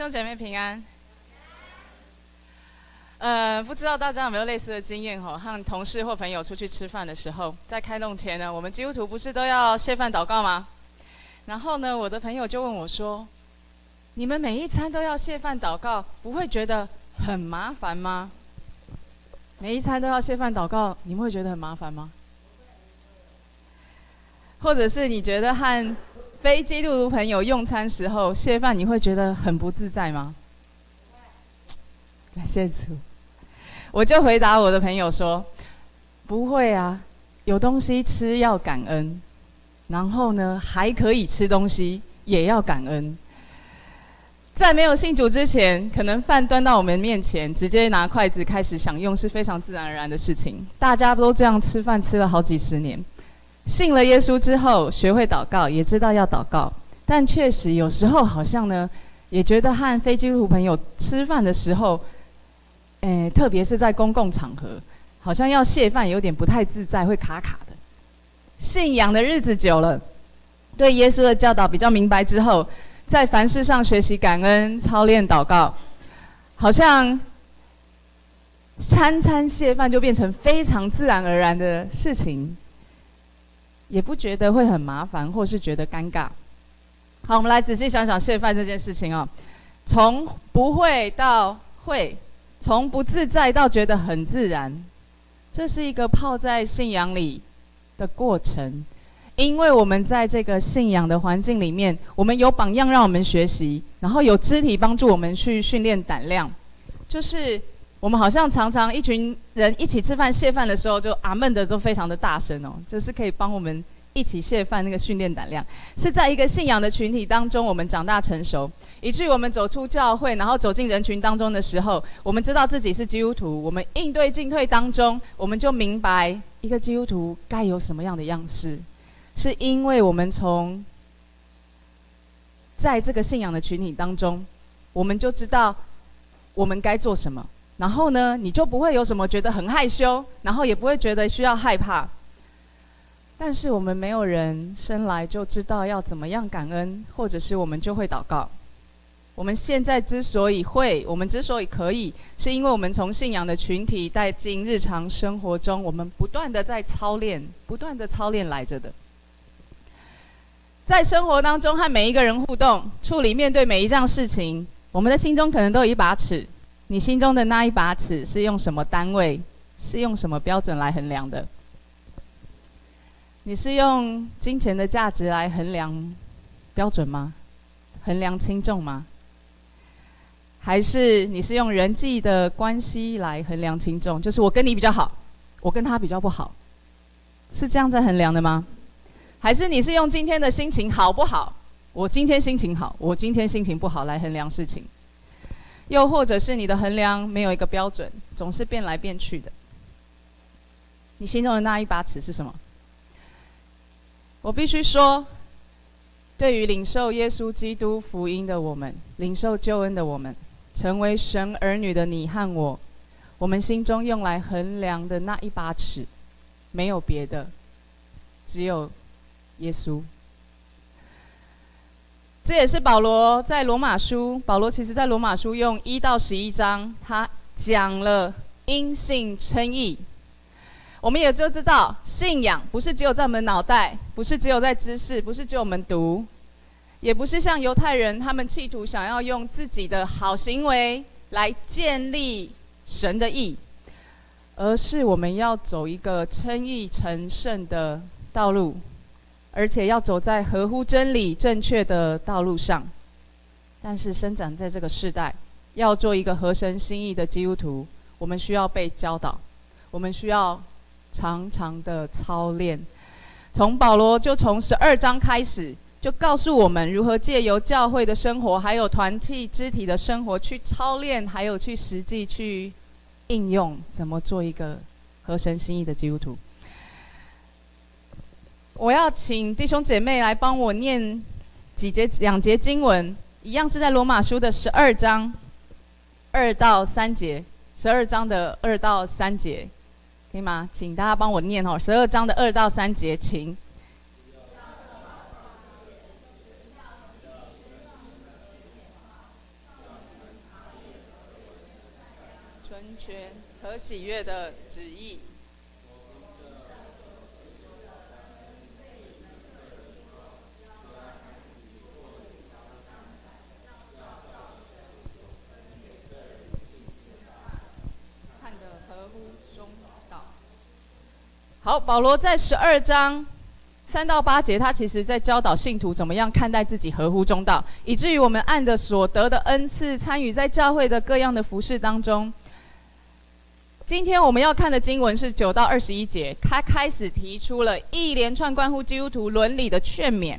兄姐妹平安。呃，不知道大家有没有类似的经验吼？和同事或朋友出去吃饭的时候，在开动前呢，我们基督徒不是都要谢饭祷告吗？然后呢，我的朋友就问我说：“你们每一餐都要谢饭祷告，不会觉得很麻烦吗？”每一餐都要谢饭祷告，你们会觉得很麻烦吗？或者是你觉得和非基督徒朋友用餐时候谢饭，你会觉得很不自在吗？感谢主，我就回答我的朋友说：“不会啊，有东西吃要感恩，然后呢，还可以吃东西也要感恩。在没有信主之前，可能饭端到我们面前，直接拿筷子开始享用是非常自然而然的事情，大家都这样吃饭吃了好几十年。”信了耶稣之后，学会祷告，也知道要祷告，但确实有时候好像呢，也觉得和非基督徒朋友吃饭的时候，诶，特别是在公共场合，好像要谢饭有点不太自在，会卡卡的。信仰的日子久了，对耶稣的教导比较明白之后，在凡事上学习感恩、操练祷告，好像餐餐谢饭就变成非常自然而然的事情。也不觉得会很麻烦，或是觉得尴尬。好，我们来仔细想想谢饭这件事情哦。从不会到会，从不自在到觉得很自然，这是一个泡在信仰里的过程。因为我们在这个信仰的环境里面，我们有榜样让我们学习，然后有肢体帮助我们去训练胆量。就是我们好像常常一群人一起吃饭谢饭的时候，就阿门的都非常的大声哦，就是可以帮我们。一起谢饭，那个训练胆量，是在一个信仰的群体当中，我们长大成熟，以至于我们走出教会，然后走进人群当中的时候，我们知道自己是基督徒，我们应对进退当中，我们就明白一个基督徒该有什么样的样式，是因为我们从在这个信仰的群体当中，我们就知道我们该做什么，然后呢，你就不会有什么觉得很害羞，然后也不会觉得需要害怕。但是我们没有人生来就知道要怎么样感恩，或者是我们就会祷告。我们现在之所以会，我们之所以可以，是因为我们从信仰的群体带进日常生活中，我们不断的在操练，不断的操练来着的。在生活当中和每一个人互动、处理、面对每一样事情，我们的心中可能都有一把尺。你心中的那一把尺是用什么单位？是用什么标准来衡量的？你是用金钱的价值来衡量标准吗？衡量轻重吗？还是你是用人际的关系来衡量轻重？就是我跟你比较好，我跟他比较不好，是这样在衡量的吗？还是你是用今天的心情好不好？我今天心情好，我今天心情不好来衡量事情？又或者是你的衡量没有一个标准，总是变来变去的？你心中的那一把尺是什么？我必须说，对于领受耶稣基督福音的我们，领受救恩的我们，成为神儿女的你和我，我们心中用来衡量的那一把尺，没有别的，只有耶稣。这也是保罗在罗马书，保罗其实在罗马书用一到十一章，他讲了因信称义。我们也就知道，信仰不是只有在我们脑袋，不是只有在知识，不是只有我们读，也不是像犹太人他们企图想要用自己的好行为来建立神的义，而是我们要走一个称义成圣的道路，而且要走在合乎真理正确的道路上。但是生长在这个世代，要做一个合神心意的基督徒，我们需要被教导，我们需要。长长的操练，从保罗就从十二章开始，就告诉我们如何借由教会的生活，还有团体肢体的生活去操练，还有去实际去应用，怎么做一个合神心意的基督徒。我要请弟兄姐妹来帮我念几节两节经文一样是在罗马书的十二章二到三节十二章的二到三节可以吗？请大家帮我念哦十二章的二到三节情纯全和喜悦的好，保罗在十二章。三到八节，他其实在教导信徒怎么样看待自己合乎中道，以至于我们按着所得的恩赐，参与在教会的各样的服事当中。今天我们要看的经文是九到二十一节，他开始提出了一连串关乎基督徒伦理的劝勉。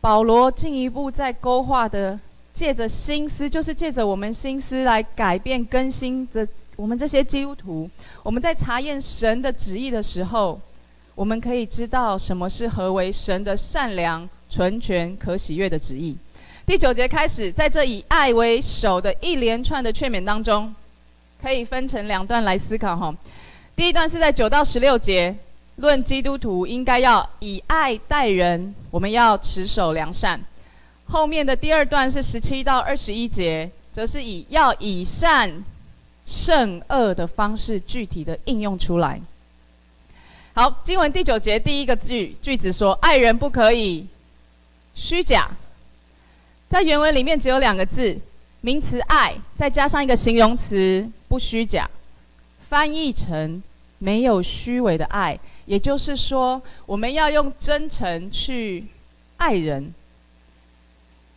保罗进一步在勾画的，借着心思，就是借着我们心思来改变更新的我们这些基督徒。我们在查验神的旨意的时候。我们可以知道什么是何为神的善良、纯全、可喜悦的旨意。第九节开始，在这以爱为首的一连串的劝勉当中，可以分成两段来思考哈。第一段是在九到十六节，论基督徒应该要以爱待人，我们要持守良善。后面的第二段是十七到二十一节，则是以要以善胜恶的方式具体的应用出来。好，经文第九节第一个句句子说：“爱人不可以虚假。”在原文里面只有两个字，名词“爱”，再加上一个形容词“不虚假”，翻译成“没有虚伪的爱”。也就是说，我们要用真诚去爱人。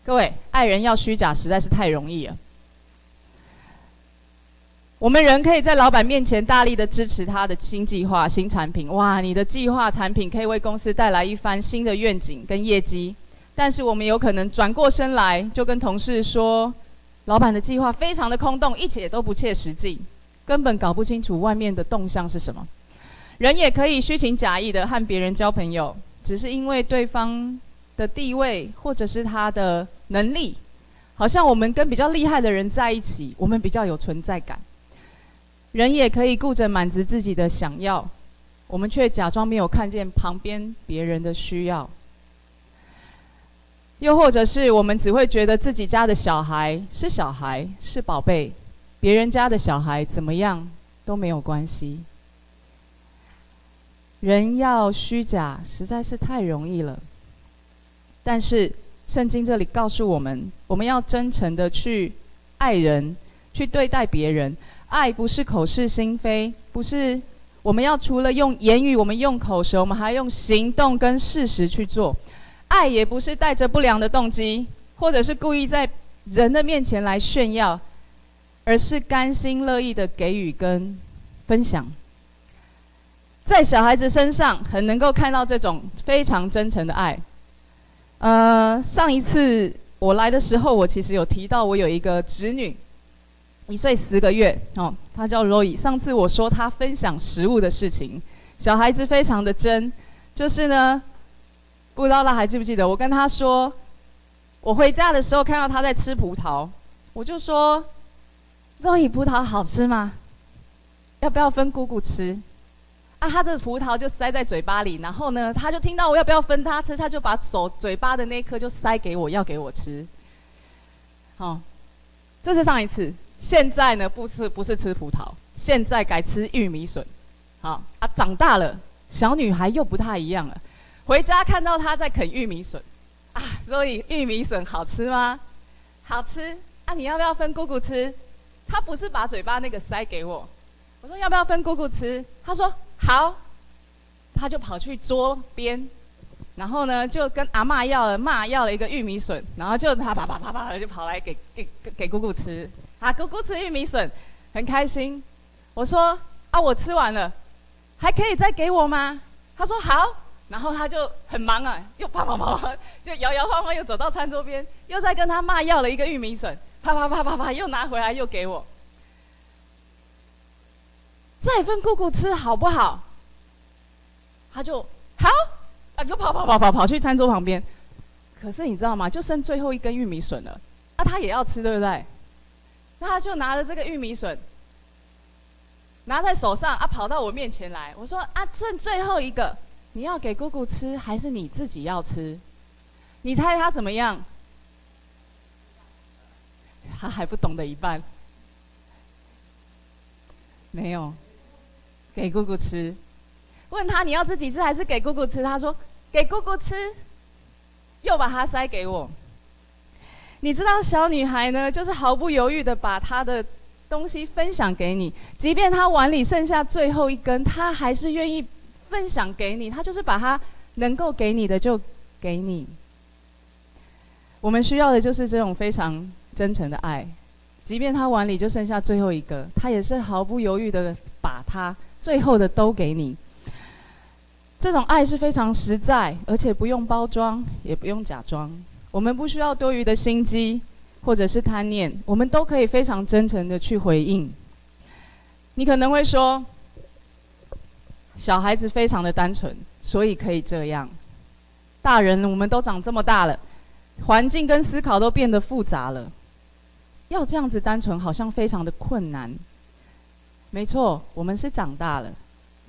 各位，爱人要虚假，实在是太容易了。我们人可以在老板面前大力的支持他的新计划、新产品。哇，你的计划产品可以为公司带来一番新的愿景跟业绩。但是我们有可能转过身来就跟同事说，老板的计划非常的空洞，一切都不切实际，根本搞不清楚外面的动向是什么。人也可以虚情假意的和别人交朋友，只是因为对方的地位或者是他的能力，好像我们跟比较厉害的人在一起，我们比较有存在感。人也可以顾着满足自己的想要，我们却假装没有看见旁边别人的需要。又或者是我们只会觉得自己家的小孩是小孩，是宝贝，别人家的小孩怎么样都没有关系。人要虚假实在是太容易了，但是圣经这里告诉我们，我们要真诚的去爱人，去对待别人。爱不是口是心非，不是我们要除了用言语，我们用口舌，我们还用行动跟事实去做。爱也不是带着不良的动机，或者是故意在人的面前来炫耀，而是甘心乐意的给予跟分享。在小孩子身上很能够看到这种非常真诚的爱。呃，上一次我来的时候，我其实有提到我有一个侄女。一岁十个月哦，他叫 Roy。上次我说他分享食物的事情，小孩子非常的真，就是呢，不知道他还记不记得？我跟他说，我回家的时候看到他在吃葡萄，我就说，Roy，葡萄好吃吗？要不要分姑姑吃？啊，他这葡萄就塞在嘴巴里，然后呢，他就听到我要不要分他吃，他就把手嘴巴的那颗就塞给我，要给我吃。好，这是上一次。现在呢，不是不是吃葡萄，现在改吃玉米笋。好啊，长大了，小女孩又不太一样了。回家看到她在啃玉米笋，啊，所以玉米笋好吃吗？好吃啊！你要不要分姑姑吃？她不是把嘴巴那个塞给我，我说要不要分姑姑吃？她说好，她就跑去桌边，然后呢就跟阿嬷要了，妈要了一个玉米笋，然后就啪啪啪啪啪的就跑来给给给姑姑吃。啊，姑姑吃玉米笋，很开心。我说啊，我吃完了，还可以再给我吗？他说好，然后他就很忙啊，又啪啪啪啪，就摇摇晃晃又走到餐桌边，又再跟他妈要了一个玉米笋，啪啪啪啪啪又拿回来又给我。再分姑姑吃好不好？他就好，啊，就跑跑跑跑跑去餐桌旁边。可是你知道吗？就剩最后一根玉米笋了，啊，他也要吃，对不对？那他就拿着这个玉米笋，拿在手上啊，跑到我面前来。我说啊，剩最后一个，你要给姑姑吃，还是你自己要吃？你猜他怎么样？他还不懂得一半。没有，给姑姑吃。问他你要自己吃还是给姑姑吃？他说给姑姑吃，又把它塞给我。你知道小女孩呢，就是毫不犹豫的把她的东西分享给你，即便她碗里剩下最后一根，她还是愿意分享给你。她就是把她能够给你的就给你。我们需要的就是这种非常真诚的爱，即便她碗里就剩下最后一个，她也是毫不犹豫的把她最后的都给你。这种爱是非常实在，而且不用包装，也不用假装。我们不需要多余的心机，或者是贪念，我们都可以非常真诚的去回应。你可能会说，小孩子非常的单纯，所以可以这样。大人我们都长这么大了，环境跟思考都变得复杂了，要这样子单纯好像非常的困难。没错，我们是长大了，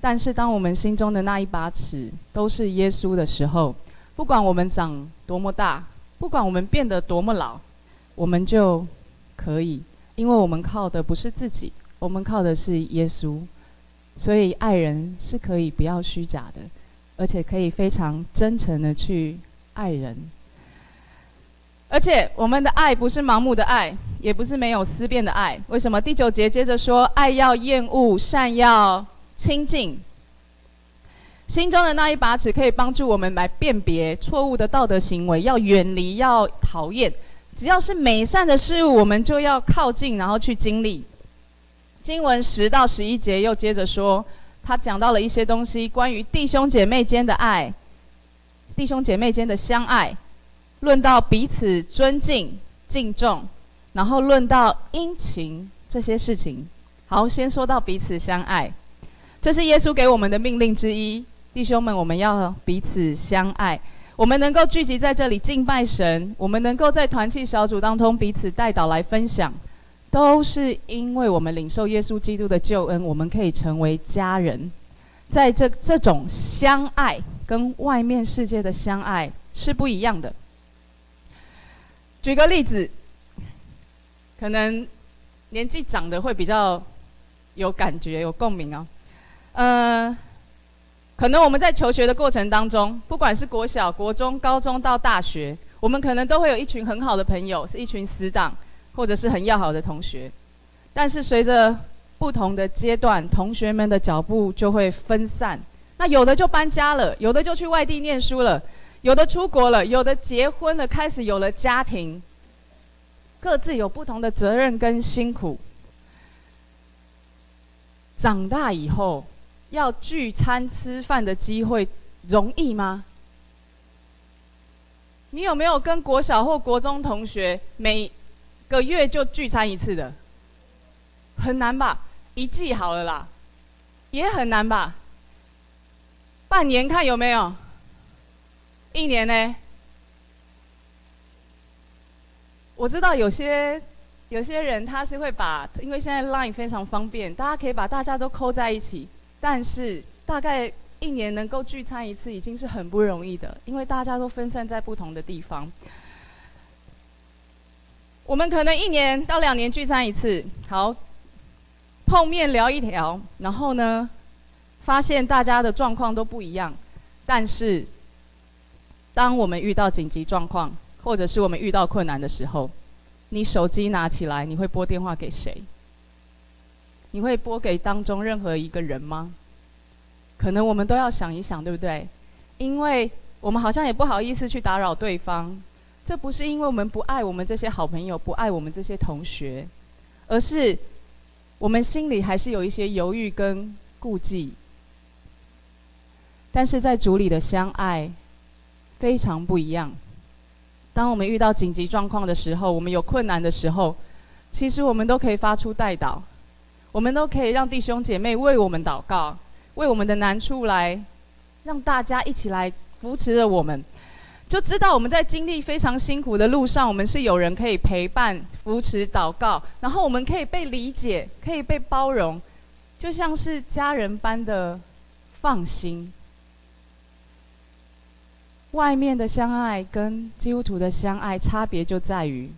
但是当我们心中的那一把尺都是耶稣的时候，不管我们长多么大。不管我们变得多么老，我们就可以，因为我们靠的不是自己，我们靠的是耶稣。所以爱人是可以不要虚假的，而且可以非常真诚的去爱人。而且我们的爱不是盲目的爱，也不是没有思辨的爱。为什么？第九节接着说：爱要厌恶，善要亲近。心中的那一把尺可以帮助我们来辨别错误的道德行为，要远离，要讨厌。只要是美善的事物，我们就要靠近，然后去经历。经文十到十一节又接着说，他讲到了一些东西，关于弟兄姐妹间的爱，弟兄姐妹间的相爱，论到彼此尊敬、敬重，然后论到殷勤这些事情。好，先说到彼此相爱，这是耶稣给我们的命令之一。弟兄们，我们要彼此相爱。我们能够聚集在这里敬拜神，我们能够在团契小组当中彼此代祷来分享，都是因为我们领受耶稣基督的救恩，我们可以成为家人。在这这种相爱，跟外面世界的相爱是不一样的。举个例子，可能年纪长的会比较有感觉、有共鸣哦。嗯、呃。可能我们在求学的过程当中，不管是国小、国中、高中到大学，我们可能都会有一群很好的朋友，是一群死党，或者是很要好的同学。但是随着不同的阶段，同学们的脚步就会分散。那有的就搬家了，有的就去外地念书了，有的出国了，有的结婚了，开始有了家庭，各自有不同的责任跟辛苦。长大以后。要聚餐吃饭的机会容易吗？你有没有跟国小或国中同学每个月就聚餐一次的？很难吧？一季好了啦，也很难吧？半年看有没有？一年呢？我知道有些有些人他是会把，因为现在 Line 非常方便，大家可以把大家都扣在一起。但是大概一年能够聚餐一次已经是很不容易的，因为大家都分散在不同的地方。我们可能一年到两年聚餐一次，好，碰面聊一聊，然后呢，发现大家的状况都不一样。但是，当我们遇到紧急状况，或者是我们遇到困难的时候，你手机拿起来，你会拨电话给谁？你会拨给当中任何一个人吗？可能我们都要想一想，对不对？因为我们好像也不好意思去打扰对方。这不是因为我们不爱我们这些好朋友，不爱我们这些同学，而是我们心里还是有一些犹豫跟顾忌。但是在主里的相爱非常不一样。当我们遇到紧急状况的时候，我们有困难的时候，其实我们都可以发出代祷。我们都可以让弟兄姐妹为我们祷告，为我们的难处来，让大家一起来扶持着我们，就知道我们在经历非常辛苦的路上，我们是有人可以陪伴、扶持、祷告，然后我们可以被理解，可以被包容，就像是家人般的放心。外面的相爱跟基督徒的相爱差别就在于，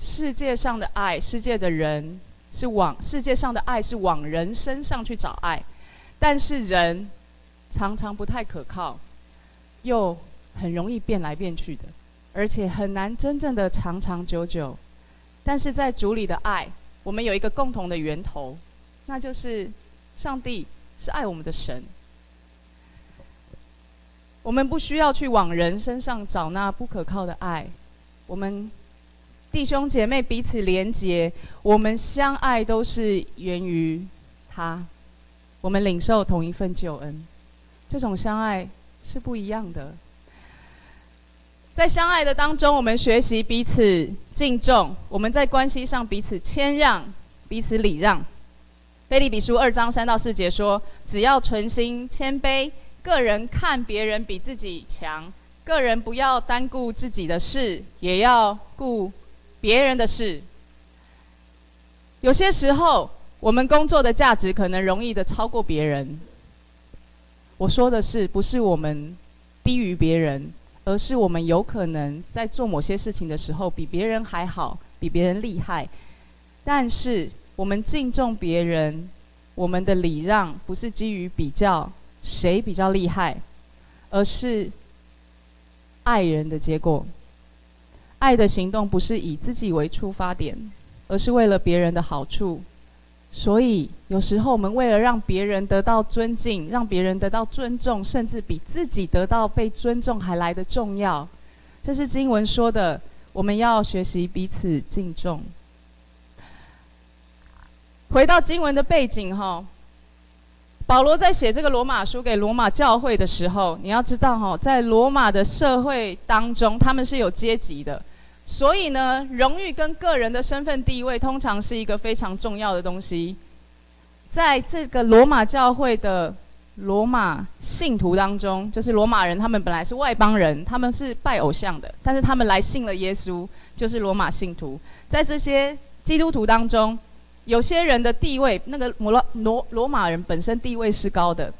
世界上的爱，世界的人。是往世界上的爱是往人身上去找爱，但是人常常不太可靠，又很容易变来变去的，而且很难真正的长长久久。但是在主里的爱，我们有一个共同的源头，那就是上帝是爱我们的神。我们不需要去往人身上找那不可靠的爱，我们弟兄姐妹彼此连结，我们相爱都是源于他，我们领受同一份救恩，这种相爱是不一样的。在相爱的当中，我们学习彼此敬重，我们在关系上彼此谦让，彼此礼让。腓立比书二章三到四节说：只要存心谦卑。个人看别人比自己强，个人不要单顾自己的事，也要顾别人的事。有些时候，我们工作的价值可能容易的超过别人。我说的是，不是我们低于别人，而是我们有可能在做某些事情的时候比别人还好，比别人厉害。但是，我们敬重别人，我们的礼让不是基于比较。谁比较厉害，而是爱人的结果。爱的行动不是以自己为出发点，而是为了别人的好处。所以有时候我们为了让别人得到尊敬，让别人得到尊重，甚至比自己得到被尊重还来得重要。这是经文说的，我们要学习彼此敬重。回到经文的背景，哈。保罗在写这个罗马书给罗马教会的时候，你要知道哈，在罗马的社会当中，他们是有阶级的，所以呢，荣誉跟个人的身份地位通常是一个非常重要的东西。在这个罗马教会的罗马信徒当中，就是罗马人，他们本来是外邦人，他们是拜偶像的，但是他们来信了耶稣，就是罗马信徒。在这些基督徒当中。有些人的地位，那个摩罗罗罗马人本身地位是高的，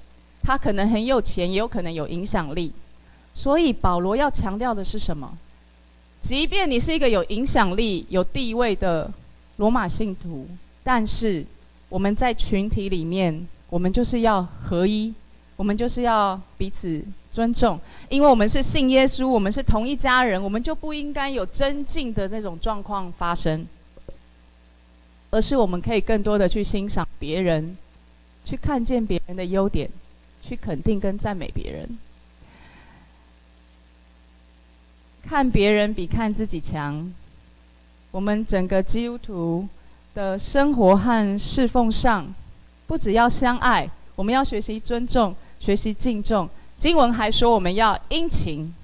他可能很有钱，也有可能有影响力。所以保罗要强调的是什么？即便你是一个有影响力、有地位的罗马信徒，但是我们在群体里面，我们就是要合一，我们就是要彼此尊重，因为我们是信耶稣，我们是同一家人，我们就不应该有尊敬的那种状况发生。而是我们可以更多的去欣赏别人，去看见别人的优点，去肯定跟赞美别人。看别人比看自己强。我们整个基督徒的生活和侍奉上，不只要相爱，我们要学习尊重，学习敬重。经文还说我们要殷勤，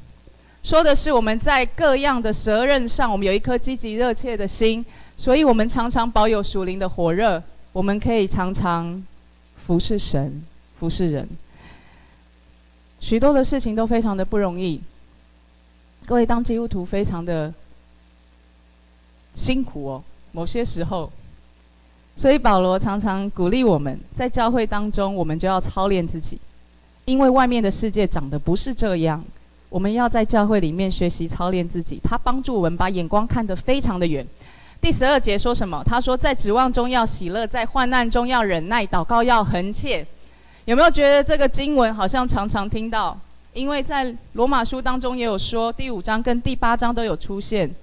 说的是我们在各样的责任上，我们有一颗积极热切的心。所以，我们常常保有属灵的火热，我们可以常常服侍神、服侍人。许多的事情都非常的不容易。各位当基督徒非常的辛苦哦，某些时候。所以保罗常常鼓励我们在教会当中，我们就要操练自己，因为外面的世界长得不是这样。我们要在教会里面学习操练自己，他帮助我们把眼光看得非常的远。第十二节说什么？他说，在指望中要喜乐，在患难中要忍耐，祷告要恒切。有没有觉得这个经文好像常常听到？因为在罗马书当中也有说，第五章跟第八章都有出现。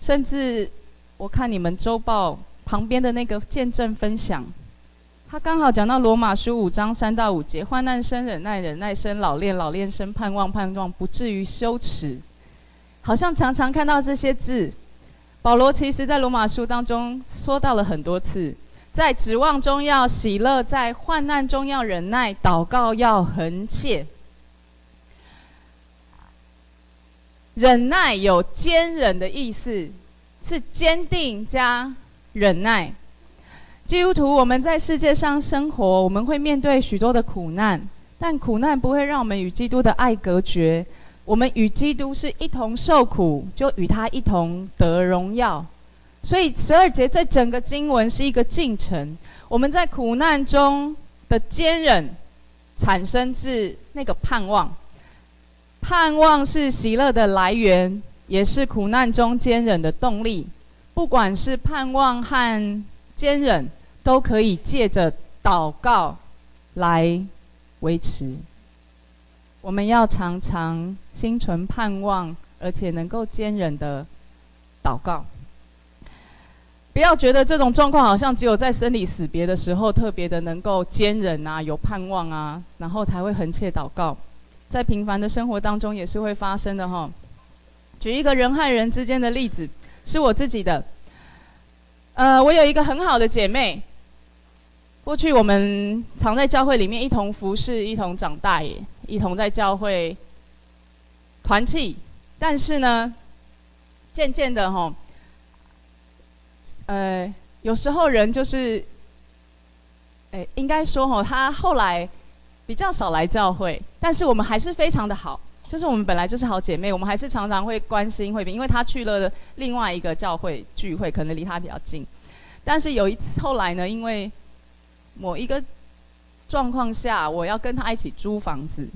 甚至我看你们周报旁边的那个见证分享，他刚好讲到罗马书五章三到五节：患难生忍耐，忍耐生老练，老练生盼望，盼望不至于羞耻。好像常常看到这些字。保罗其实在罗马书当中说到了很多次，在指望中要喜乐，在患难中要忍耐，祷告要恒切。忍耐有坚忍的意思，是坚定加忍耐。基督徒，我们在世界上生活，我们会面对许多的苦难，但苦难不会让我们与基督的爱隔绝。我们与基督是一同受苦，就与他一同得荣耀。所以十二节这整个经文是一个进程。我们在苦难中的坚忍，产生自那个盼望。盼望是喜乐的来源，也是苦难中坚忍的动力。不管是盼望和坚忍，都可以借着祷告来维持。我们要常常心存盼望，而且能够坚忍的祷告。不要觉得这种状况好像只有在生离死别的时候特别的能够坚忍啊，有盼望啊，然后才会恒切祷告。在平凡的生活当中也是会发生的哈。举一个人和人之间的例子，是我自己的。呃，我有一个很好的姐妹，过去我们常在教会里面一同服侍，一同长大也，一同在教会团契。但是呢，渐渐的哈。呃，有时候人就是，哎，应该说哈，他后来比较少来教会，但是我们还是非常的好，就是我们本来就是好姐妹，我们还是常常会关心慧萍，因为她去了另外一个教会聚会，可能离她比较近。但是有一次后来呢，因为某一个状况下，我要跟她一起租房子，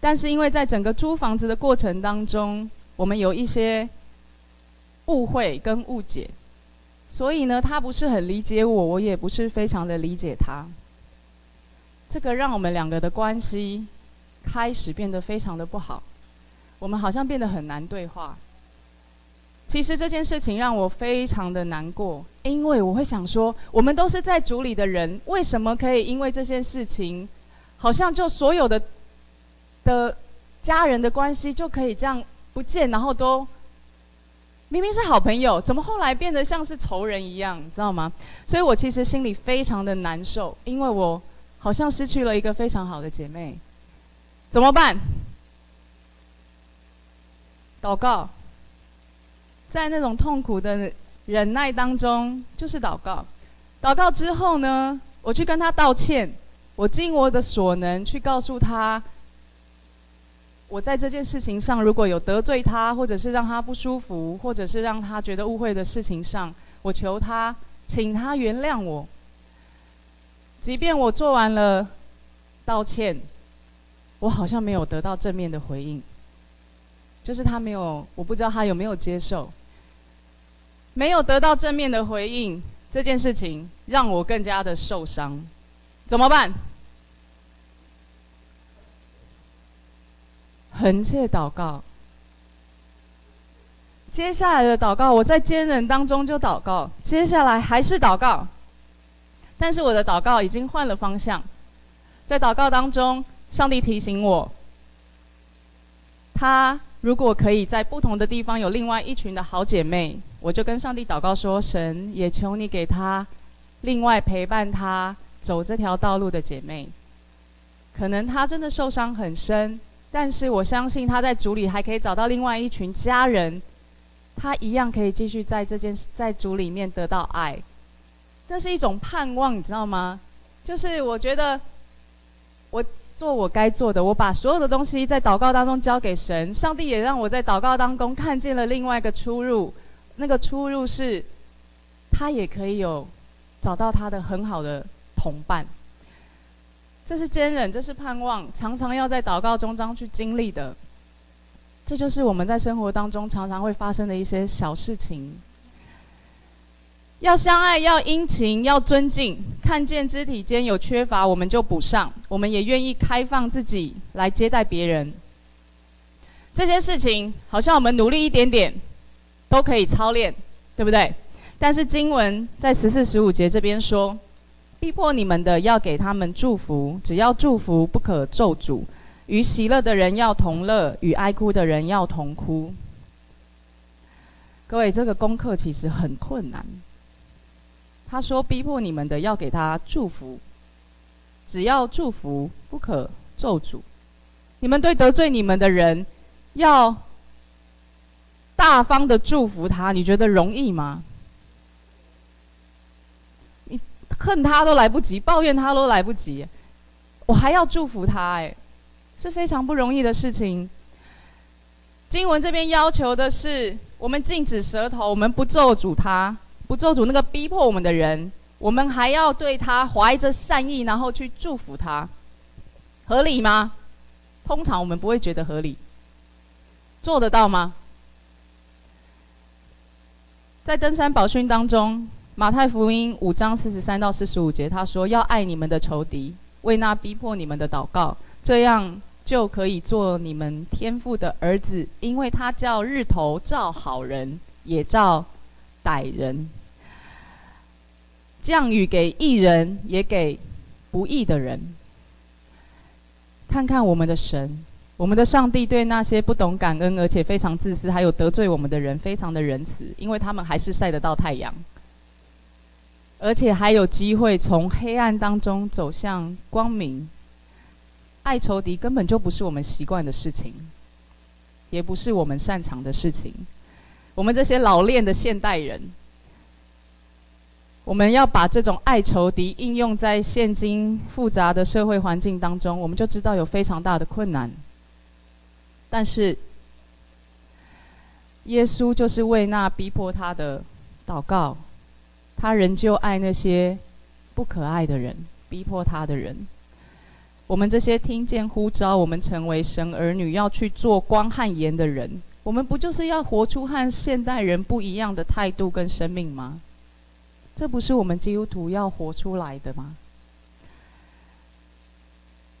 但是因为在整个租房子的过程当中，我们有一些误会跟误解。所以呢，她不是很理解我，我也不是非常的理解她。这个让我们两个的关系开始变得非常的不好，我们好像变得很难对话。其实这件事情让我非常的难过，因为我会想说，我们都是在组里的人，为什么可以因为这件事情，好像就所有的的家人的关系就可以这样不见，然后都。明明是好朋友，怎么后来变得像是仇人一样？你知道吗？所以我其实心里非常的难受，因为我好像失去了一个非常好的姐妹。怎么办？祷告，在那种痛苦的忍耐当中，就是祷告。祷告之后呢，我去跟她道歉，我尽我的所能去告诉她。我在这件事情上，如果有得罪他，或者是让他不舒服，或者是让他觉得误会的事情上，我求他，请他原谅我。即便我做完了道歉，我好像没有得到正面的回应，就是他没有，我不知道他有没有接受，没有得到正面的回应，这件事情让我更加的受伤，怎么办？横切祷告。接下来的祷告，我在坚忍当中就祷告，接下来还是祷告，但是我的祷告已经换了方向。在祷告当中，上帝提醒我，他如果可以在不同的地方有另外一群的好姐妹，我就跟上帝祷告说：神也求你给他另外陪伴他走这条道路的姐妹。可能他真的受伤很深。但是我相信他在主里还可以找到另外一群家人，他一样可以继续在这件在主里面得到爱，这是一种盼望，你知道吗？就是我觉得我做我该做的，我把所有的东西在祷告当中交给神，上帝也让我在祷告当中看见了另外一个出入，那个出入是，他也可以有找到他的很好的同伴。这是坚忍，这是盼望，常常要在祷告中当去经历的。这就是我们在生活当中常常会发生的一些小事情。要相爱，要殷勤，要尊敬。看见肢体间有缺乏，我们就补上。我们也愿意开放自己来接待别人。这些事情好像我们努力一点点都可以操练，对不对？但是经文在十四、十五节这边说。逼迫你们的，要给他们祝福，只要祝福，不可咒诅。与喜乐的人要同乐，与哀哭的人要同哭。各位，这个功课其实很困难。他说：“逼迫你们的，要给他祝福，只要祝福，不可咒诅。你们对得罪你们的人，要大方的祝福他，你觉得容易吗？”你恨他都来不及，抱怨他都来不及，我还要祝福他，哎，是非常不容易的事情。经文这边要求的是，我们禁止舌头，我们不咒诅他，不咒诅那个逼迫我们的人，我们还要对他怀着善意，然后去祝福他，合理吗？通常我们不会觉得合理，做得到吗？在登山宝训当中。马太福音五章四十三到四十五节，他说：“要爱你们的仇敌，为那逼迫你们的祷告，这样就可以做你们天父的儿子，因为他叫日头照好人，也照歹人，降雨给义人，也给不义的人。”看看我们的神。我们的上帝对那些不懂感恩而且非常自私，还有得罪我们的人，非常的仁慈，因为他们还是晒得到太阳，而且还有机会从黑暗当中走向光明。爱仇敌根本就不是我们习惯的事情，也不是我们擅长的事情。我们这些老练的现代人，我们要把这种爱仇敌应用在现今复杂的社会环境当中，我们就知道有非常大的困难。但是，耶稣就是为那逼迫他的祷告，他仍旧爱那些不可爱的人，逼迫他的人。我们这些听见呼召，我们成为神儿女，要去做光和盐的人，我们不就是要活出和现代人不一样的态度跟生命吗？这不是我们基督徒要活出来的吗？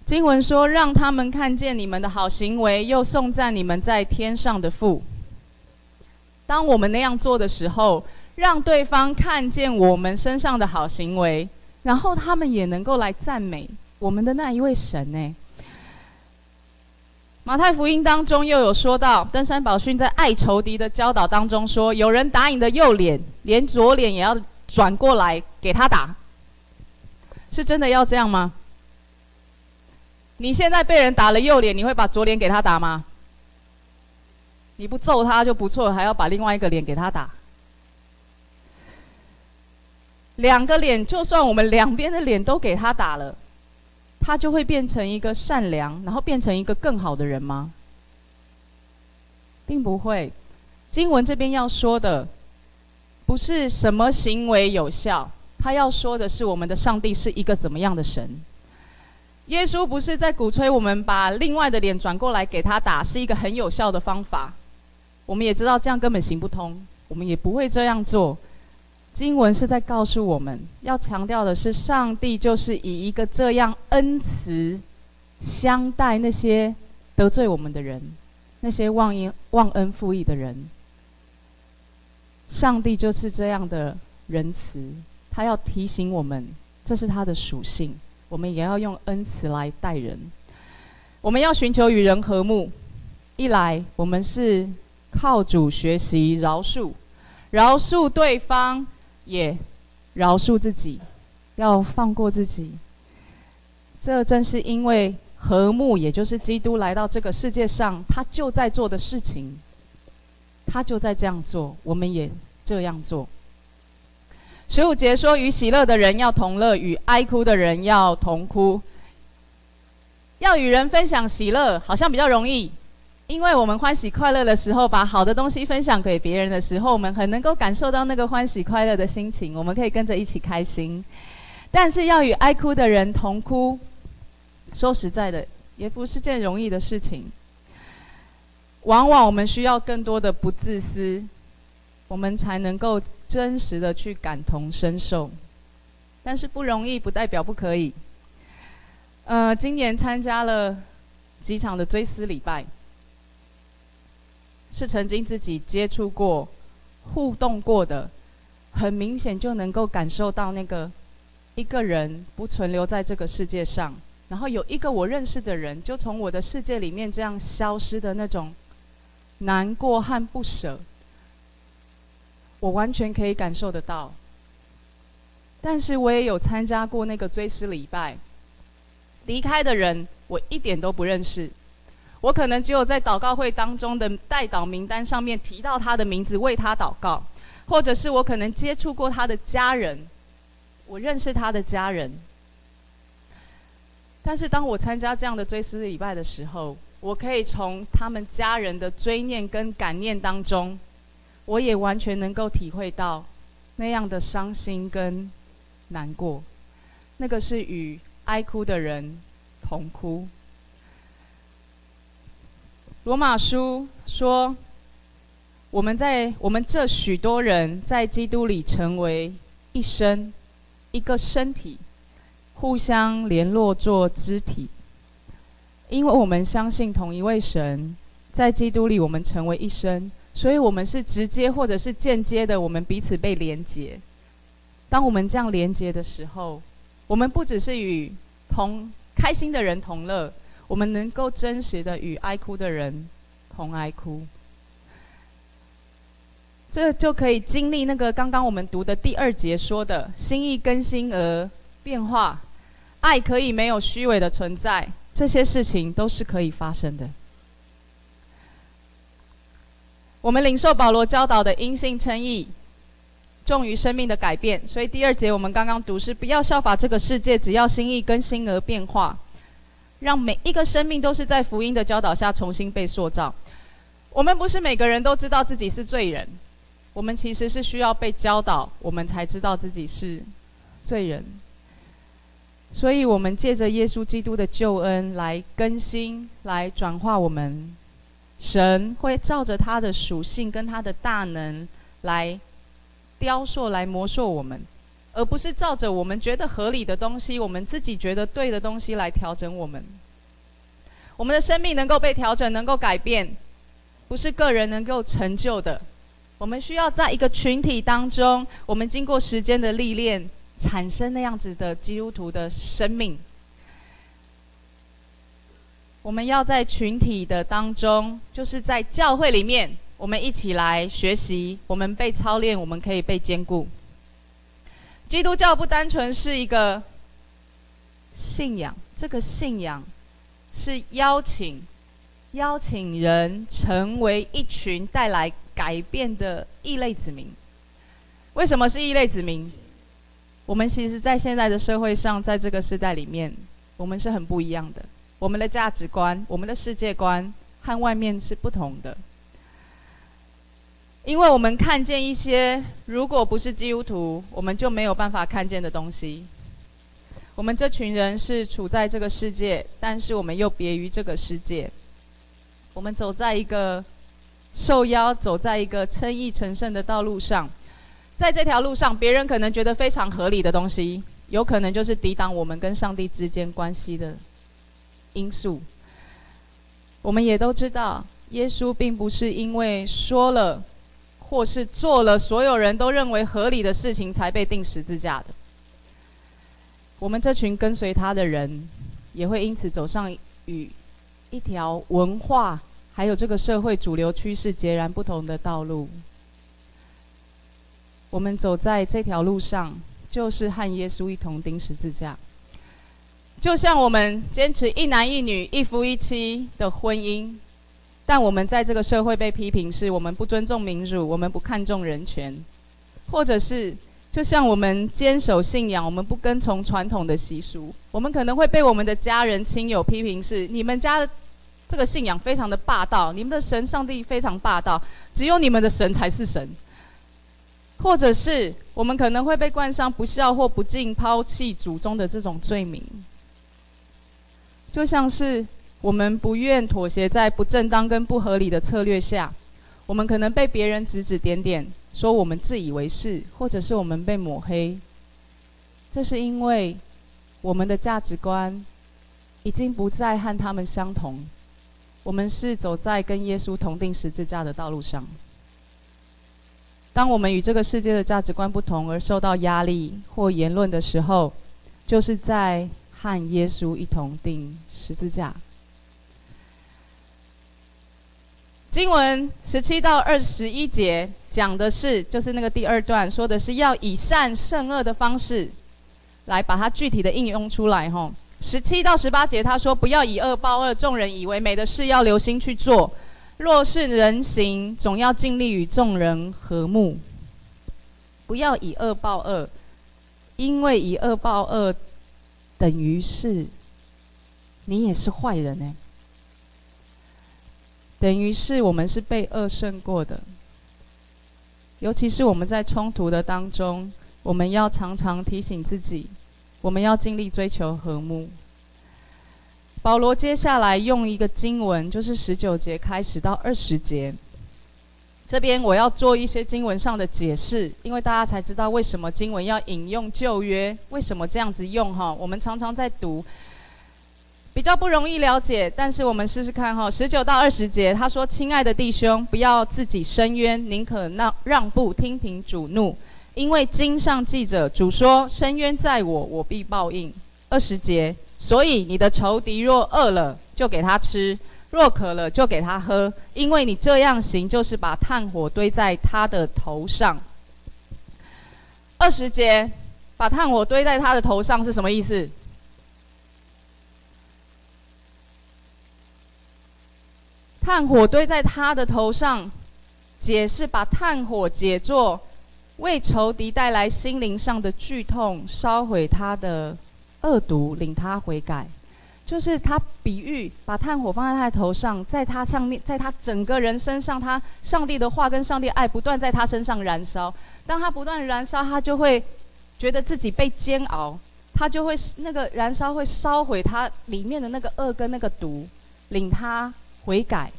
经文说：“让他们看见你们的好行为，又颂赞你们在天上的父。”当我们那样做的时候，让对方看见我们身上的好行为，然后他们也能够来赞美我们的那一位神呢。马太福音当中又有说到，登山宝训在爱仇敌的教导当中说：“有人打你的右脸，连左脸也要转过来给他打。”是真的要这样吗？你现在被人打了右脸，你会把左脸给他打吗？你不揍他就不错，还要把另外一个脸给他打。两个脸，就算我们两边的脸都给他打了，他就会变成一个善良，然后变成一个更好的人吗？并不会。经文这边要说的，不是什么行为有效，他要说的是我们的上帝是一个怎么样的神。耶稣不是在鼓吹我们把另外的脸转过来给他打，是一个很有效的方法。我们也知道这样根本行不通，我们也不会这样做。经文是在告诉我们要强调的是，上帝就是以一个这样恩慈相待那些得罪我们的人，那些忘恩忘恩负义的人。上帝就是这样的仁慈，他要提醒我们，这是他的属性。我们也要用恩慈来待人，我们要寻求与人和睦。一来，我们是靠主学习饶恕，饶恕对方，也饶恕自己，要放过自己。这正是因为和睦，也就是基督来到这个世界上，他就在做的事情，他就在这样做，我们也这样做。十五节说：“与喜乐的人要同乐，与哀哭的人要同哭。要与人分享喜乐，好像比较容易，因为我们欢喜快乐的时候，把好的东西分享给别人的时候，我们很能够感受到那个欢喜快乐的心情，我们可以跟着一起开心。但是要与哀哭的人同哭，说实在的，也不是件容易的事情。往往我们需要更多的不自私，我们才能够。”真实的去感同身受，但是不容易，不代表不可以。呃，今年参加了几场的追思礼拜，是曾经自己接触过、互动过的，很明显就能够感受到那个一个人不存留在这个世界上，然后有一个我认识的人就从我的世界里面这样消失的那种难过和不舍。我完全可以感受得到，但是我也有参加过那个追思礼拜，离开的人我一点都不认识，我可能只有在祷告会当中的代祷名单上面提到他的名字，为他祷告，或者是我可能接触过他的家人，我认识他的家人，但是当我参加这样的追思礼拜的时候，我可以从他们家人的追念跟感念当中。我也完全能够体会到那样的伤心跟难过，那个是与哀哭的人同哭。罗马书说，我们在我们这许多人在基督里成为一身，一个身体，互相联络做肢体。因为我们相信同一位神，在基督里我们成为一身，所以我们是直接或者是间接的，我们彼此被连结。当我们这样连结的时候，我们不只是与同开心的人同乐，我们能够真实的与爱哭的人同哀哭。这就可以经历那个刚刚我们读的第二节说的心意更新而变化，爱可以没有虚伪的存在，这些事情都是可以发生的。我们领受保罗教导的因信称义，重于生命的改变。所以第二节我们刚刚读是不要效法这个世界，只要心意更新而变化，让每一个生命都是在福音的教导下重新被塑造。我们不是每个人都知道自己是罪人。我们其实是需要被教导，我们才知道自己是罪人。所以，我们借着耶稣基督的救恩来更新、来转化我们。神会照着他的属性跟他的大能来雕塑、来磨塑我们，而不是照着我们觉得合理的东西、我们自己觉得对的东西来调整我们。我们的生命能够被调整、能够改变，不是个人能够成就的。我们需要在一个群体当中，我们经过时间的历练，产生那样子的基督徒的生命。我们要在群体的当中，就是在教会里面，我们一起来学习，我们被操练，我们可以被坚固。基督教不单纯是一个信仰，这个信仰是邀请。邀请人成为一群带来改变的异类子民。为什么是异类子民？我们其实，在现在的社会上，在这个时代里面，我们是很不一样的。我们的价值观、我们的世界观和外面是不同的。因为我们看见一些，如果不是基督徒，我们就没有办法看见的东西。我们这群人是处在这个世界，但是我们又别于这个世界。我们走在一个受邀，走在一个称义成圣的道路上，在这条路上，别人可能觉得非常合理的东西，有可能就是抵挡我们跟上帝之间关系的因素。我们也都知道，耶稣并不是因为说了或是做了所有人都认为合理的事情才被钉十字架的。我们这群跟随他的人，也会因此走上与一条文化。还有这个社会主流趋势截然不同的道路，我们走在这条路上，就是和耶稣一同钉十字架。就像我们坚持一男一女、一夫一妻的婚姻，但我们在这个社会被批评是我们不尊重民主，我们不看重人权，或者是就像我们坚守信仰，我们不跟从传统的习俗，我们可能会被我们的家人亲友批评是你们家。这个信仰非常的霸道，你们的神上帝非常霸道，只有你们的神才是神。或者是我们可能会被冠上不孝或不敬、抛弃祖宗的这种罪名，就像是我们不愿妥协在不正当跟不合理的策略下，我们可能被别人指指点点，说我们自以为是，或者是我们被抹黑。这是因为我们的价值观已经不再和他们相同。我们是走在跟耶稣同钉十字架的道路上。当我们与这个世界的价值观不同而受到压力或言论的时候，就是在和耶稣一同钉十字架。经文十七到二十一节讲的是，就是那个第二段说的是要以善胜恶的方式，来把它具体的应用出来，吼。十七到十八节，他说：“不要以恶报恶，众人以为美的事要留心去做。若是人行，总要尽力与众人和睦。不要以恶报恶，因为以恶报恶，等于是你也是坏人呢。等于是我们是被恶胜过的。尤其是我们在冲突的当中，我们要常常提醒自己。”我们要尽力追求和睦。保罗接下来用一个经文，就是十九节开始到二十节，这边我要做一些经文上的解释，因为大家才知道为什么经文要引用旧约，为什么这样子用哈？我们常常在读，比较不容易了解，但是我们试试看哈。十九到二十节，他说：“亲爱的弟兄，不要自己伸冤，宁可让让步，听凭主怒，因为经上记着，主说：伸冤在我，我必报应。”二十节，所以你的仇敌若饿了，就给他吃。若渴了，就给他喝，因为你这样行，就是把炭火堆在他的头上。二十节，把炭火堆在他的头上是什么意思？炭火堆在他的头上，解释把炭火解作为仇敌带来心灵上的剧痛，烧毁他的恶毒，领他悔改。就是他比喻把炭火放在他的头上，在他上面，在他整个人身上，他上帝的话跟上帝爱不断在他身上燃烧。当他不断燃烧，他就会觉得自己被煎熬，他就会那个燃烧会烧毁他里面的那个恶跟那个毒，领他悔改。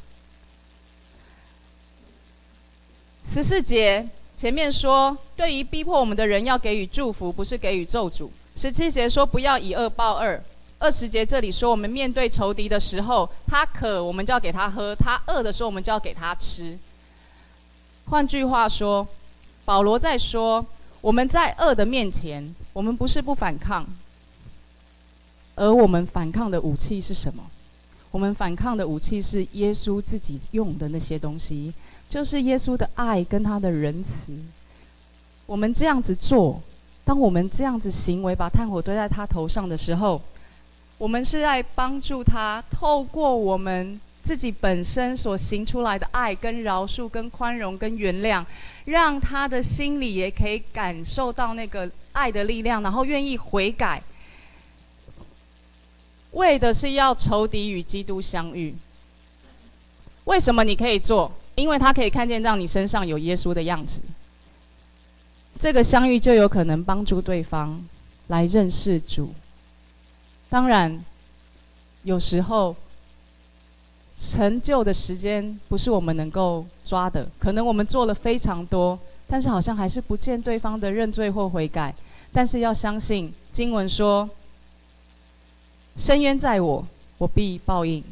十四节前面说，对于逼迫我们的人要给予祝福，不是给予咒诅。十七节说，不要以恶报恶。二十节这里说，我们面对仇敌的时候，他渴，我们就要给他喝；他饿的时候，我们就要给他吃。换句话说，保罗在说，我们在恶的面前，我们不是不反抗，而我们反抗的武器是什么？我们反抗的武器是耶稣自己用的那些东西，就是耶稣的爱跟他的仁慈。我们这样子做，当我们这样子行为，把炭火堆在他头上的时候。我们是在帮助他，透过我们自己本身所行出来的爱、跟饶恕、跟宽容、跟原谅，让他的心里也可以感受到那个爱的力量，然后愿意悔改，为的是要仇敌与基督相遇。为什么你可以做？因为他可以看见，到你身上有耶稣的样子，这个相遇就有可能帮助对方来认识主。当然，有时候成就的时间不是我们能够抓的。可能我们做了非常多，但是好像还是不见对方的认罪或悔改。但是要相信经文说：“伸冤在我，我必报应。”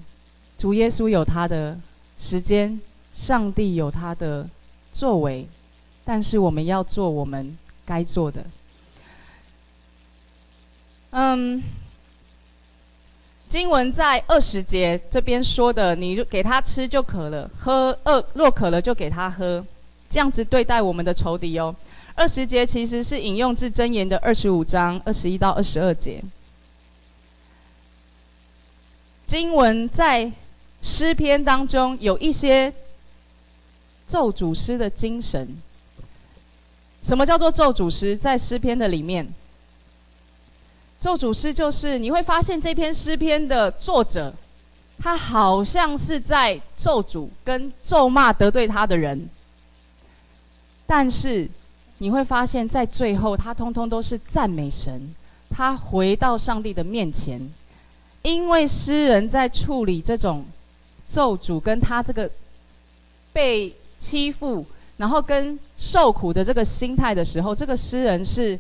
主耶稣有他的时间，上帝有他的作为，但是我们要做我们该做的。嗯。经文在二十节这边说的，你给他吃就渴了，喝饿若渴了就给他喝，这样子对待我们的仇敌哦。二十节其实是引用自箴言的二十五章二十一到二十二节。经文在诗篇当中有一些咒诅诗的精神。什么叫做咒诅诗？在诗篇的里面。咒诅诗就是你会发现这篇诗篇的作者，他好像是在咒诅跟咒骂得罪他的人，但是你会发现在最后，他通通都是赞美神，他回到上帝的面前，因为诗人在处理这种咒诅跟他这个被欺负，然后跟受苦的这个心态的时候，这个诗人是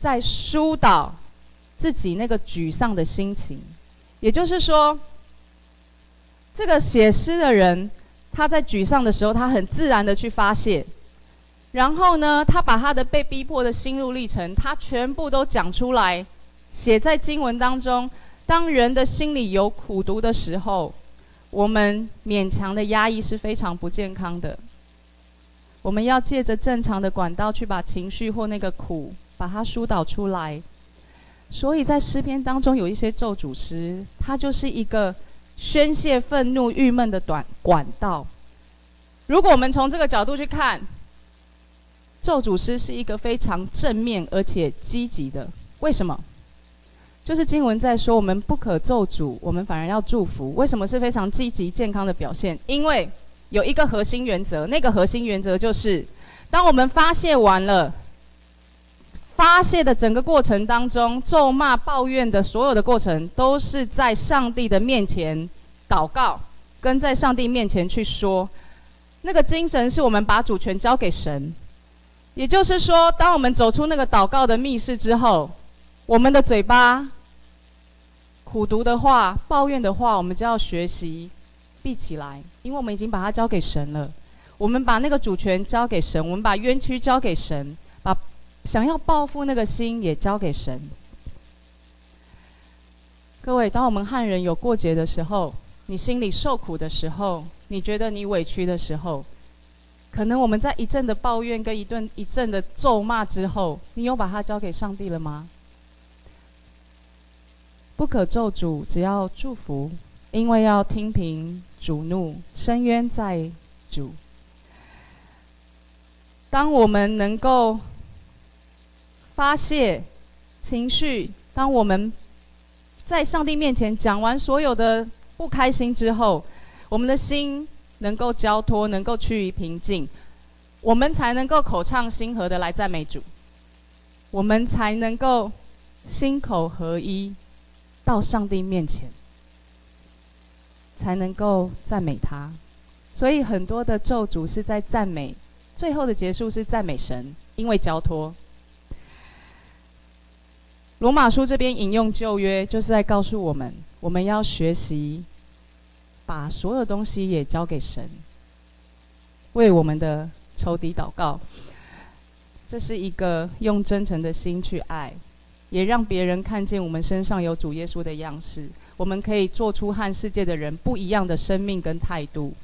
在疏导。自己那个沮丧的心情，也就是说，这个写诗的人，他在沮丧的时候，他很自然的去发泄，然后呢，他把他的被逼迫的心路历程，他全部都讲出来，写在经文当中。当人的心里有苦毒的时候，我们勉强的压抑是非常不健康的。我们要借着正常的管道去把情绪或那个苦，把它疏导出来。所以在诗篇当中有一些咒诅诗，它就是一个宣泄愤怒、郁闷的短管道。如果我们从这个角度去看，咒诅诗是一个非常正面而且积极的。为什么？就是经文在说，我们不可咒诅，我们反而要祝福。为什么是非常积极健康的表现？因为有一个核心原则，那个核心原则就是，当我们发泄完了。发泄的整个过程当中，咒骂、抱怨的所有的过程，都是在上帝的面前祷告，跟在上帝面前去说，那个精神是我们把主权交给神。也就是说，当我们走出那个祷告的密室之后，我们的嘴巴苦毒的话、抱怨的话，我们就要学习闭起来，因为我们已经把它交给神了。我们把那个主权交给神，我们把冤屈交给神，把想要报复那个心也交给神。各位，当我们和人有过节的时候，你心里受苦的时候，你觉得你委屈的时候，可能我们在一阵的抱怨跟一顿一阵的咒骂之后，你有把它交给上帝了吗？不可咒诅，只要祝福，因为要听凭主怒，伸冤在主。当我们能够发泄情绪，当我们在上帝面前讲完所有的不开心之后，我们的心。能够交托，能够趋于平静，我们才能够口畅心和的来赞美主，我们才能够心口合一，到上帝面前，才能够赞美他。所以很多的咒诅是在赞美，最后的结束是赞美神，因为交托。罗马书这边引用旧约，就是在告诉我们，我们要学习。把所有东西也交给神，为我们的仇敌祷告。这是一个用真诚的心去爱，也让别人看见我们身上有主耶稣的样式。我们可以做出和世界的人不一样的生命跟态度。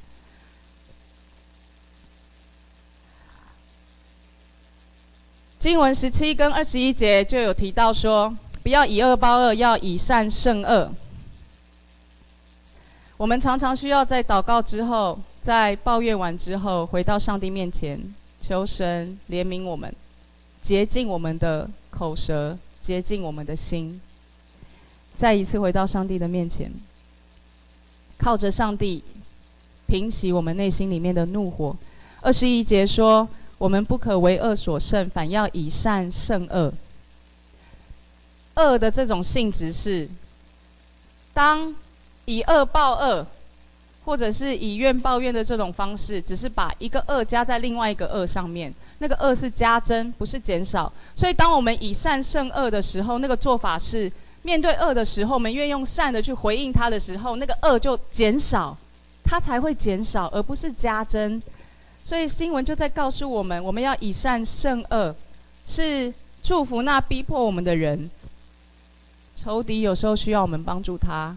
经文十七跟二十一节就有提到说，不要以恶报恶，要以善胜恶。我们常常需要在祷告之后，在抱怨完之后，回到上帝面前，求神怜悯我们，洁净我们的口舌，洁净我们的心，再一次回到上帝的面前，靠着上帝平息我们内心里面的怒火。二十一节说：我们不可为恶所胜，反要以善胜恶。恶的这种性质是，当。以恶报恶，或者是以怨报怨的这种方式，只是把一个恶加在另外一个恶上面，那个恶是加增，不是减少。所以，当我们以善胜恶的时候，那个做法是面对恶的时候，我们愿用善的去回应它的时候，那个恶就减少，它才会减少，而不是加增。所以，经文就在告诉我们，我们要以善胜恶，是祝福那逼迫我们的人。仇敌有时候需要我们帮助他。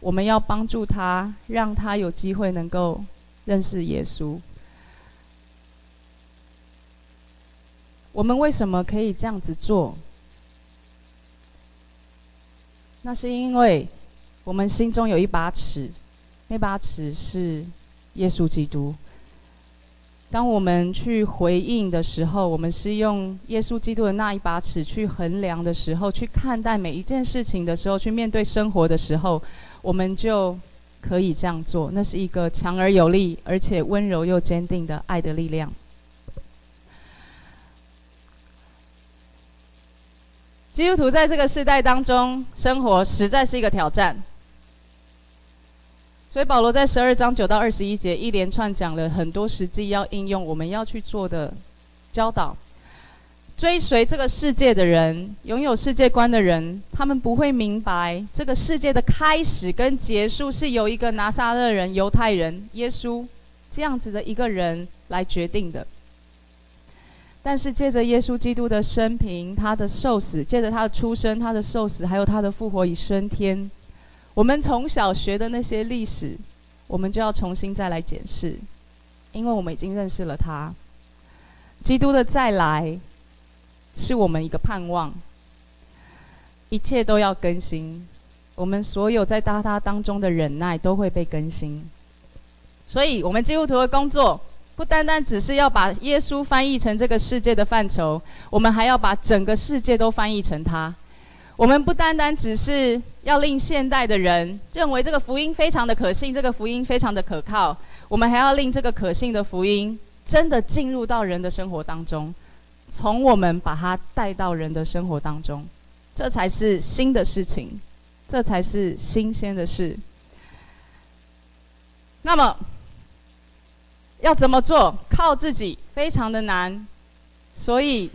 我们要帮助他，让他有机会能够认识耶稣。我们为什么可以这样子做？那是因为我们心中有一把尺，那把尺是耶稣基督。当我们去回应的时候，我们是用耶稣基督的那一把尺去衡量的时候，去看待每一件事情的时候，去面对生活的时候。我们就可以这样做，那是一个强而有力，而且温柔又坚定的爱的力量。基督徒在这个世代当中生活，实在是一个挑战。所以保罗在十二章九到二十一节一连串讲了很多实际要应用、我们要去做的教导。追随这个世界的人，拥有世界观的人，他们不会明白这个世界的开始跟结束是由一个拿撒勒人、犹太人耶稣这样子的一个人来决定的。但是借着耶稣基督的生平、他的受死，借着他的出生、他的受死，还有他的复活与升天，我们从小学的那些历史，我们就要重新再来检视，因为我们已经认识了他，基督的再来。是我们一个盼望，一切都要更新。我们所有在他他当中的忍耐都会被更新。所以，我们基督徒的工作不单单只是要把耶稣翻译成这个世界的范畴，我们还要把整个世界都翻译成他。我们不单单只是要令现代的人认为这个福音非常的可信，这个福音非常的可靠，我们还要令这个可信的福音真的进入到人的生活当中。从我们把它带到人的生活当中，这才是新的事情，这才是新鲜的事。那么，要怎么做？靠自己非常的难，所以。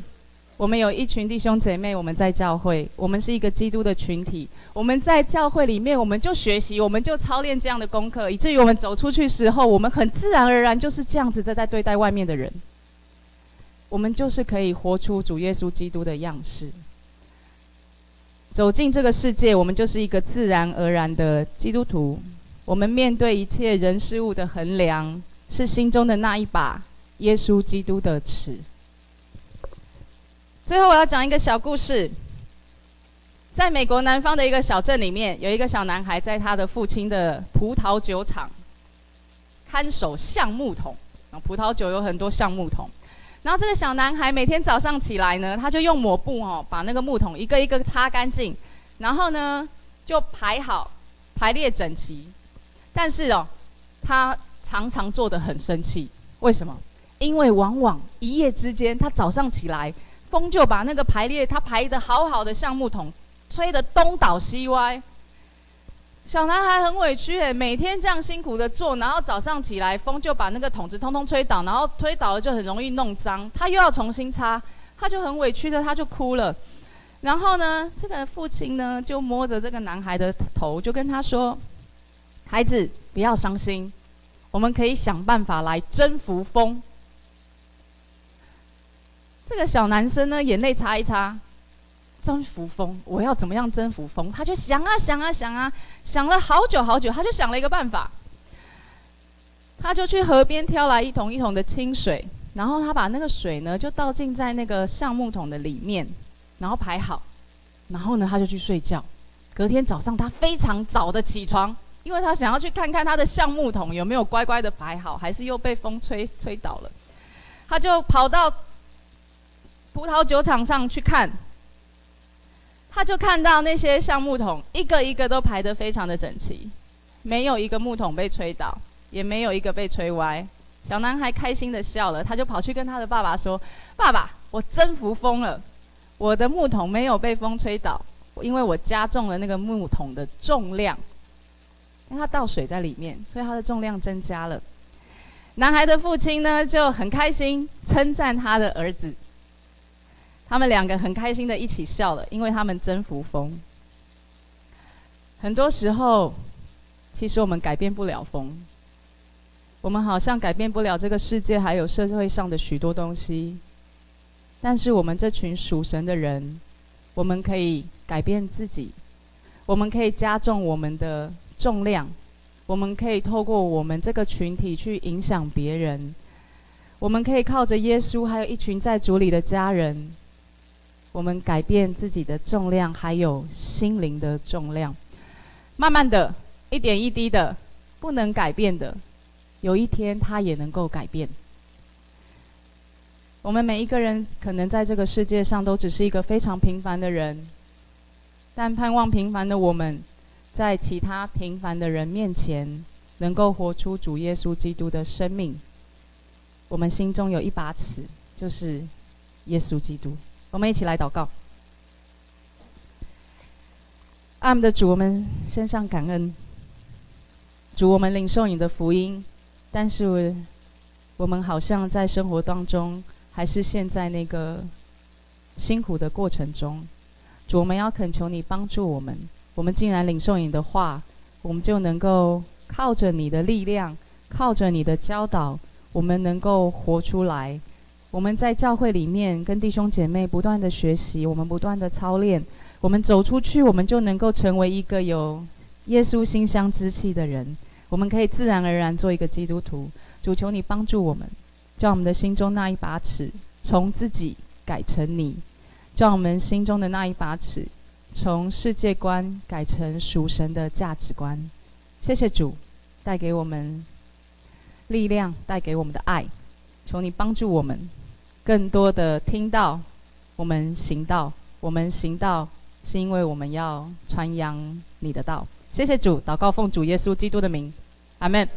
我们有一群弟兄姐妹，我们在教会，我们是一个基督的群体。我们在教会里面，我们就学习，我们就操练这样的功课，以至于我们走出去时候，我们很自然而然就是这样子在在对待外面的人。我们就是可以活出主耶稣基督的样式，走进这个世界，我们就是一个自然而然的基督徒。我们面对一切人事物的衡量，是心中的那一把耶稣基督的尺。最后，我要讲一个小故事。在美国南方的一个小镇里面，有一个小男孩在他的父亲的葡萄酒厂看守橡木桶。葡萄酒有很多橡木桶，然后这个小男孩每天早上起来呢，他就用抹布哦，把那个木桶一个一个擦干净，然后呢就排好，排列整齐。但是哦，他常常做得很生气。为什么？因为往往一夜之间，他早上起来。风就把那个排列他排得好好的橡木桶吹得东倒西歪，小男孩很委屈诶，每天这样辛苦的做，然后早上起来风就把那个桶子通通吹倒，然后吹倒了就很容易弄脏，他又要重新擦，他就很委屈的他就哭了。然后呢，这个父亲呢就摸着这个男孩的头，就跟他说：“孩子，不要伤心，我们可以想办法来征服风。”这个小男生呢，眼泪擦一擦，征服风，我要怎么样征服风？他就想啊想啊想啊，想了好久好久，他就想了一个办法。他就去河边挑来一桶一桶的清水，然后他把那个水呢，就倒进在那个橡木桶的里面，然后排好，然后呢，他就去睡觉。隔天早上，他非常早的起床，因为他想要去看看他的橡木桶有没有乖乖的排好，还是又被风吹吹倒了。他就跑到。葡萄酒厂上去看，他就看到那些橡木桶一个一个都排得非常的整齐，没有一个木桶被吹倒，也没有一个被吹歪。小男孩开心的笑了，他就跑去跟他的爸爸说：“爸爸，我征服风了，我的木桶没有被风吹倒，因为我加重了那个木桶的重量，因为他倒水在里面，所以他的重量增加了。”男孩的父亲呢就很开心，称赞他的儿子。他们两个很开心的一起笑了，因为他们征服风。很多时候，其实我们改变不了风，我们好像改变不了这个世界，还有社会上的许多东西。但是我们这群属神的人，我们可以改变自己，我们可以加重我们的重量，我们可以透过我们这个群体去影响别人，我们可以靠着耶稣，还有一群在主里的家人。我们改变自己的重量，还有心灵的重量，慢慢的，一点一滴的，不能改变的，有一天它也能够改变。我们每一个人可能在这个世界上都只是一个非常平凡的人，但盼望平凡的我们，在其他平凡的人面前，能够活出主耶稣基督的生命。我们心中有一把尺，就是耶稣基督。我们一起来祷告。爱我们的主，我们献上感恩。主，我们领受你的福音，但是我们好像在生活当中，还是陷在那个辛苦的过程中。主，我们要恳求你帮助我们。我们既然领受你的话，我们就能够靠着你的力量，靠着你的教导，我们能够活出来。我们在教会里面跟弟兄姐妹不断的学习，我们不断的操练，我们走出去，我们就能够成为一个有耶稣馨香之气的人。我们可以自然而然做一个基督徒。主求你帮助我们，叫我们的心中那一把尺从自己改成你，叫我们心中的那一把尺从世界观改成属神的价值观。谢谢主，带给我们力量，带给我们的爱。求你帮助我们。更多的听到，我们行道，我们行道是因为我们要传扬你的道。谢谢主，祷告奉主耶稣基督的名，阿门。